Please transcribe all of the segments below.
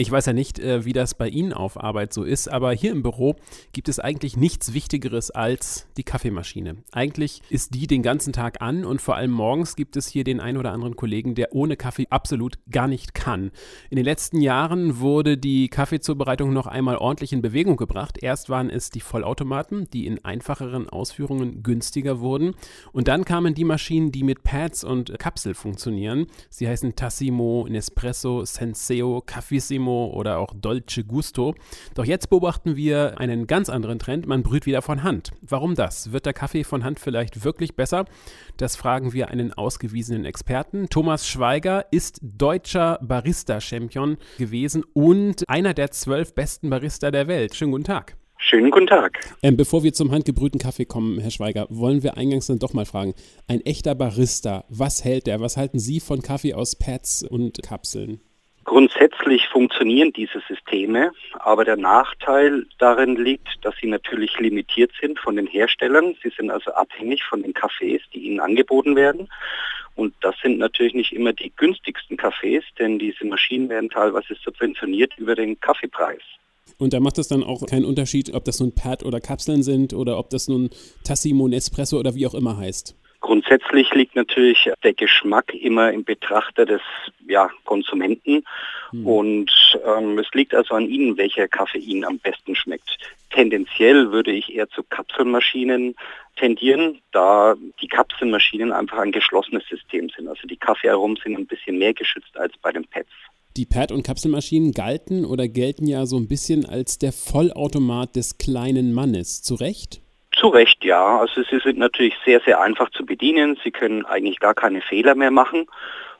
Ich weiß ja nicht, äh, wie das bei Ihnen auf Arbeit so ist, aber hier im Büro gibt es eigentlich nichts Wichtigeres als die Kaffeemaschine. Eigentlich ist die den ganzen Tag an und vor allem morgens gibt es hier den einen oder anderen Kollegen, der ohne Kaffee absolut gar nicht kann. In den letzten Jahren wurde die Kaffeezubereitung noch einmal ordentlich in Bewegung gebracht. Erst waren es die Vollautomaten, die in einfacheren Ausführungen günstiger wurden. Und dann kamen die Maschinen, die mit Pads und Kapsel funktionieren. Sie heißen Tassimo, Nespresso, Senseo, Cafissimo Massimo oder auch Dolce Gusto. Doch jetzt beobachten wir einen ganz anderen Trend. Man brüht wieder von Hand. Warum das? Wird der Kaffee von Hand vielleicht wirklich besser? Das fragen wir einen ausgewiesenen Experten. Thomas Schweiger ist deutscher Barista-Champion gewesen und einer der zwölf besten Barista der Welt. Schönen guten Tag. Schönen guten Tag. Ähm, bevor wir zum handgebrühten Kaffee kommen, Herr Schweiger, wollen wir eingangs dann doch mal fragen: Ein echter Barista, was hält der? Was halten Sie von Kaffee aus Pads und Kapseln? Grundsätzlich funktionieren diese Systeme, aber der Nachteil darin liegt, dass sie natürlich limitiert sind von den Herstellern. Sie sind also abhängig von den Cafés, die ihnen angeboten werden. Und das sind natürlich nicht immer die günstigsten Cafés, denn diese Maschinen werden teilweise subventioniert über den Kaffeepreis. Und da macht es dann auch keinen Unterschied, ob das nun Pad oder Kapseln sind oder ob das nun Tassimo, Nespresso oder wie auch immer heißt. Grundsätzlich liegt natürlich der Geschmack immer im Betrachter des ja, Konsumenten mhm. und ähm, es liegt also an Ihnen, welcher Kaffee Ihnen am besten schmeckt. Tendenziell würde ich eher zu Kapselmaschinen tendieren, da die Kapselmaschinen einfach ein geschlossenes System sind. Also die Kaffeearomen sind ein bisschen mehr geschützt als bei den Pads. Die Pad- und Kapselmaschinen galten oder gelten ja so ein bisschen als der Vollautomat des kleinen Mannes. Zu Recht? Zu Recht, ja. Also sie sind natürlich sehr, sehr einfach zu bedienen. Sie können eigentlich gar keine Fehler mehr machen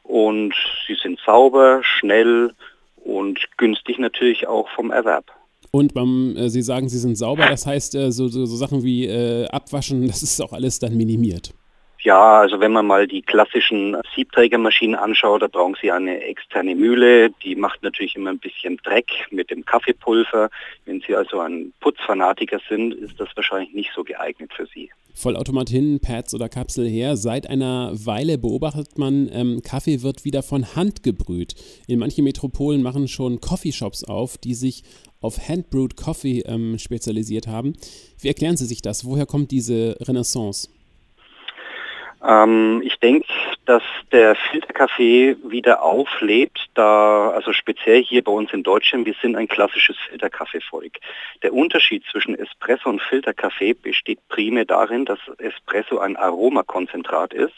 und sie sind sauber, schnell und günstig natürlich auch vom Erwerb. Und beim, äh, Sie sagen, sie sind sauber, das heißt, äh, so, so, so, Sachen wie äh, Abwaschen, das ist auch alles dann minimiert. Ja, also wenn man mal die klassischen Siebträgermaschinen anschaut, da brauchen Sie eine externe Mühle, die macht natürlich immer ein bisschen Dreck mit dem Kaffeepulver. Wenn Sie also ein Putzfanatiker sind, ist das wahrscheinlich nicht so geeignet für Sie. Vollautomat hin, Pads oder Kapsel her. Seit einer Weile beobachtet man, ähm, Kaffee wird wieder von Hand gebrüht. In manchen Metropolen machen schon Coffeeshops auf, die sich auf Handbrewed Coffee ähm, spezialisiert haben. Wie erklären Sie sich das? Woher kommt diese Renaissance? Ähm, ich denke, dass der Filterkaffee wieder auflebt, da, also speziell hier bei uns in Deutschland, wir sind ein klassisches Filterkaffeevolk. Der Unterschied zwischen Espresso und Filterkaffee besteht primär darin, dass Espresso ein Aromakonzentrat ist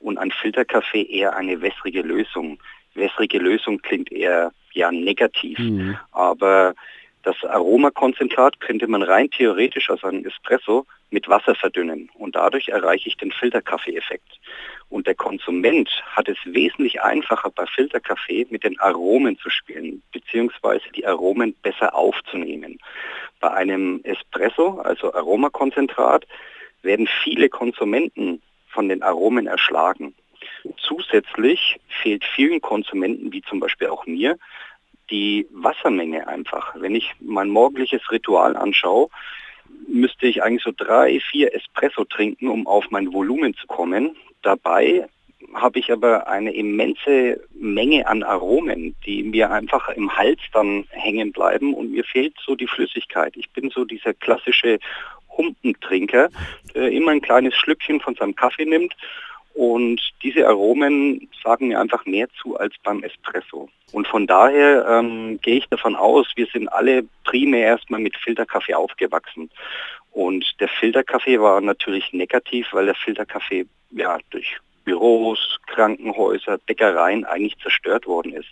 und ein Filterkaffee eher eine wässrige Lösung. Wässrige Lösung klingt eher ja negativ, mhm. aber das Aromakonzentrat könnte man rein theoretisch aus einem Espresso mit Wasser verdünnen und dadurch erreiche ich den Filterkaffee-Effekt. Und der Konsument hat es wesentlich einfacher bei Filterkaffee mit den Aromen zu spielen, beziehungsweise die Aromen besser aufzunehmen. Bei einem Espresso, also Aromakonzentrat, werden viele Konsumenten von den Aromen erschlagen. Zusätzlich fehlt vielen Konsumenten, wie zum Beispiel auch mir, die Wassermenge einfach. Wenn ich mein morgendliches Ritual anschaue, müsste ich eigentlich so drei, vier Espresso trinken, um auf mein Volumen zu kommen. Dabei habe ich aber eine immense Menge an Aromen, die mir einfach im Hals dann hängen bleiben und mir fehlt so die Flüssigkeit. Ich bin so dieser klassische Humpentrinker, der immer ein kleines Schlückchen von seinem Kaffee nimmt und diese Aromen sagen mir einfach mehr zu als beim Espresso. Und von daher ähm, gehe ich davon aus, wir sind alle primär erstmal mit Filterkaffee aufgewachsen. Und der Filterkaffee war natürlich negativ, weil der Filterkaffee ja durch Büros, Krankenhäuser, Bäckereien eigentlich zerstört worden ist,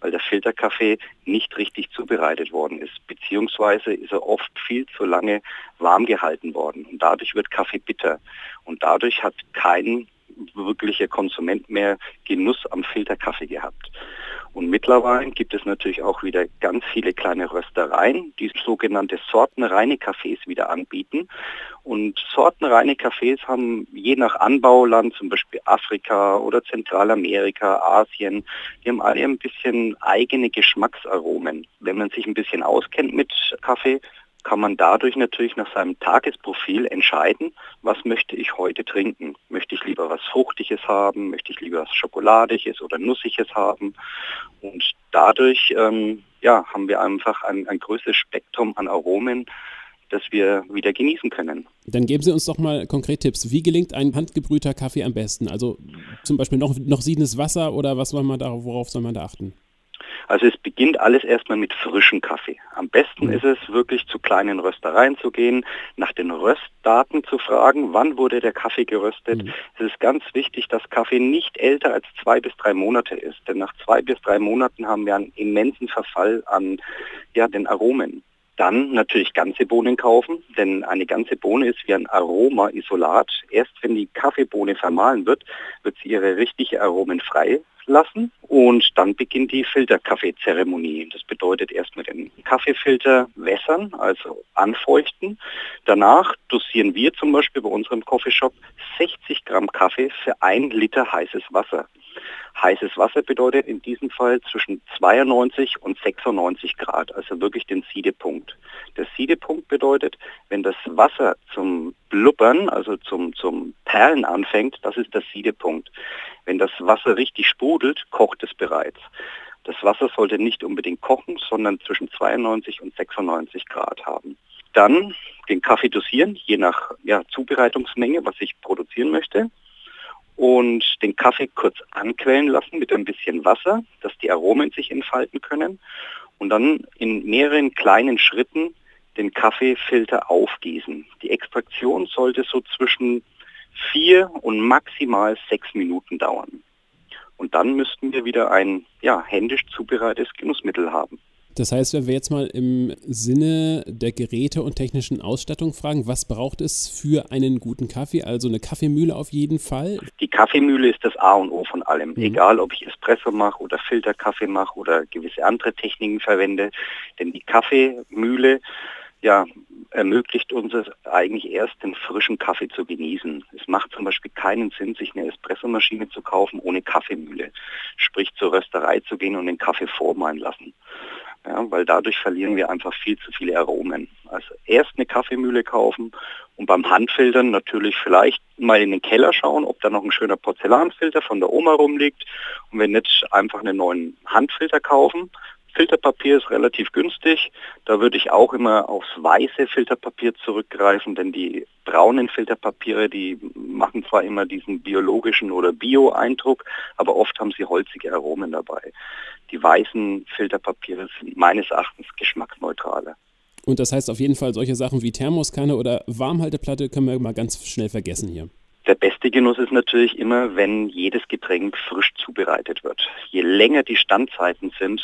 weil der Filterkaffee nicht richtig zubereitet worden ist, beziehungsweise ist er oft viel zu lange warm gehalten worden und dadurch wird Kaffee bitter und dadurch hat kein wirklicher Konsument mehr Genuss am Filterkaffee gehabt. Und mittlerweile gibt es natürlich auch wieder ganz viele kleine Röstereien, die sogenannte sortenreine Kaffees wieder anbieten. Und sortenreine Kaffees haben je nach Anbauland, zum Beispiel Afrika oder Zentralamerika, Asien, die haben alle ein bisschen eigene Geschmacksaromen. Wenn man sich ein bisschen auskennt mit Kaffee, kann man dadurch natürlich nach seinem Tagesprofil entscheiden, was möchte ich heute trinken. Möchte ich lieber was Fruchtiges haben, möchte ich lieber was Schokoladiges oder Nussiges haben. Und dadurch ähm, ja, haben wir einfach ein, ein größeres Spektrum an Aromen, das wir wieder genießen können. Dann geben Sie uns doch mal konkret Tipps. Wie gelingt ein handgebrühter Kaffee am besten? Also zum Beispiel noch, noch siedendes Wasser oder was soll man da, worauf soll man da achten? Also es beginnt alles erstmal mit frischem Kaffee. Am besten mhm. ist es wirklich zu kleinen Röstereien zu gehen, nach den Röstdaten zu fragen, wann wurde der Kaffee geröstet. Mhm. Es ist ganz wichtig, dass Kaffee nicht älter als zwei bis drei Monate ist, denn nach zwei bis drei Monaten haben wir einen immensen Verfall an ja, den Aromen. Dann natürlich ganze Bohnen kaufen, denn eine ganze Bohne ist wie ein Aromaisolat. Erst wenn die Kaffeebohne vermahlen wird, wird sie ihre richtige Aromen frei lassen und dann beginnt die Filterkaffeezeremonie. Das bedeutet erstmal den Kaffeefilter wässern, also anfeuchten. Danach dosieren wir zum Beispiel bei unserem Coffeeshop 60 Gramm Kaffee für ein Liter heißes Wasser. Heißes Wasser bedeutet in diesem Fall zwischen 92 und 96 Grad, also wirklich den Siedepunkt. Der Siedepunkt bedeutet, wenn das Wasser zum Blubbern, also zum, zum Perlen anfängt, das ist der Siedepunkt. Wenn das Wasser richtig sprudelt, kocht es bereits. Das Wasser sollte nicht unbedingt kochen, sondern zwischen 92 und 96 Grad haben. Dann den Kaffee dosieren, je nach ja, Zubereitungsmenge, was ich produzieren möchte und den Kaffee kurz anquellen lassen mit ein bisschen Wasser, dass die Aromen sich entfalten können und dann in mehreren kleinen Schritten den Kaffeefilter aufgießen. Die Extraktion sollte so zwischen vier und maximal sechs Minuten dauern. Und dann müssten wir wieder ein ja, händisch zubereitetes Genussmittel haben. Das heißt, wenn wir jetzt mal im Sinne der Geräte und technischen Ausstattung fragen, was braucht es für einen guten Kaffee? Also eine Kaffeemühle auf jeden Fall? Die Kaffeemühle ist das A und O von allem. Mhm. Egal, ob ich Espresso mache oder Filterkaffee mache oder gewisse andere Techniken verwende. Denn die Kaffeemühle ja, ermöglicht uns es eigentlich erst, den frischen Kaffee zu genießen. Es macht zum Beispiel keinen Sinn, sich eine Espressomaschine zu kaufen ohne Kaffeemühle. Sprich zur Rösterei zu gehen und den Kaffee vormalen lassen ja, weil dadurch verlieren wir einfach viel zu viele Aromen. Also erst eine Kaffeemühle kaufen und beim Handfiltern natürlich vielleicht mal in den Keller schauen, ob da noch ein schöner Porzellanfilter von der Oma rumliegt und wenn nicht, einfach einen neuen Handfilter kaufen. Filterpapier ist relativ günstig. Da würde ich auch immer aufs weiße Filterpapier zurückgreifen, denn die braunen Filterpapiere, die machen zwar immer diesen biologischen oder Bio-Eindruck, aber oft haben sie holzige Aromen dabei. Die weißen Filterpapiere sind meines Erachtens geschmacksneutraler. Und das heißt auf jeden Fall, solche Sachen wie Thermoskanne oder Warmhalteplatte können wir mal ganz schnell vergessen hier. Der beste Genuss ist natürlich immer, wenn jedes Getränk frisch zubereitet wird. Je länger die Standzeiten sind,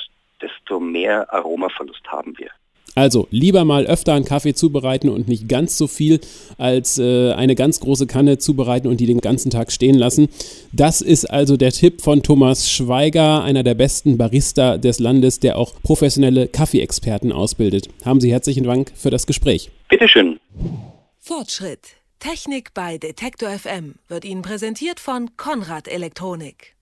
desto mehr Aromaverlust haben wir. Also lieber mal öfter einen Kaffee zubereiten und nicht ganz so viel als äh, eine ganz große Kanne zubereiten und die den ganzen Tag stehen lassen. Das ist also der Tipp von Thomas Schweiger, einer der besten Barista des Landes, der auch professionelle Kaffeeexperten ausbildet. Haben Sie herzlichen Dank für das Gespräch. Bitteschön. Fortschritt. Technik bei Detektor FM wird Ihnen präsentiert von Konrad Elektronik.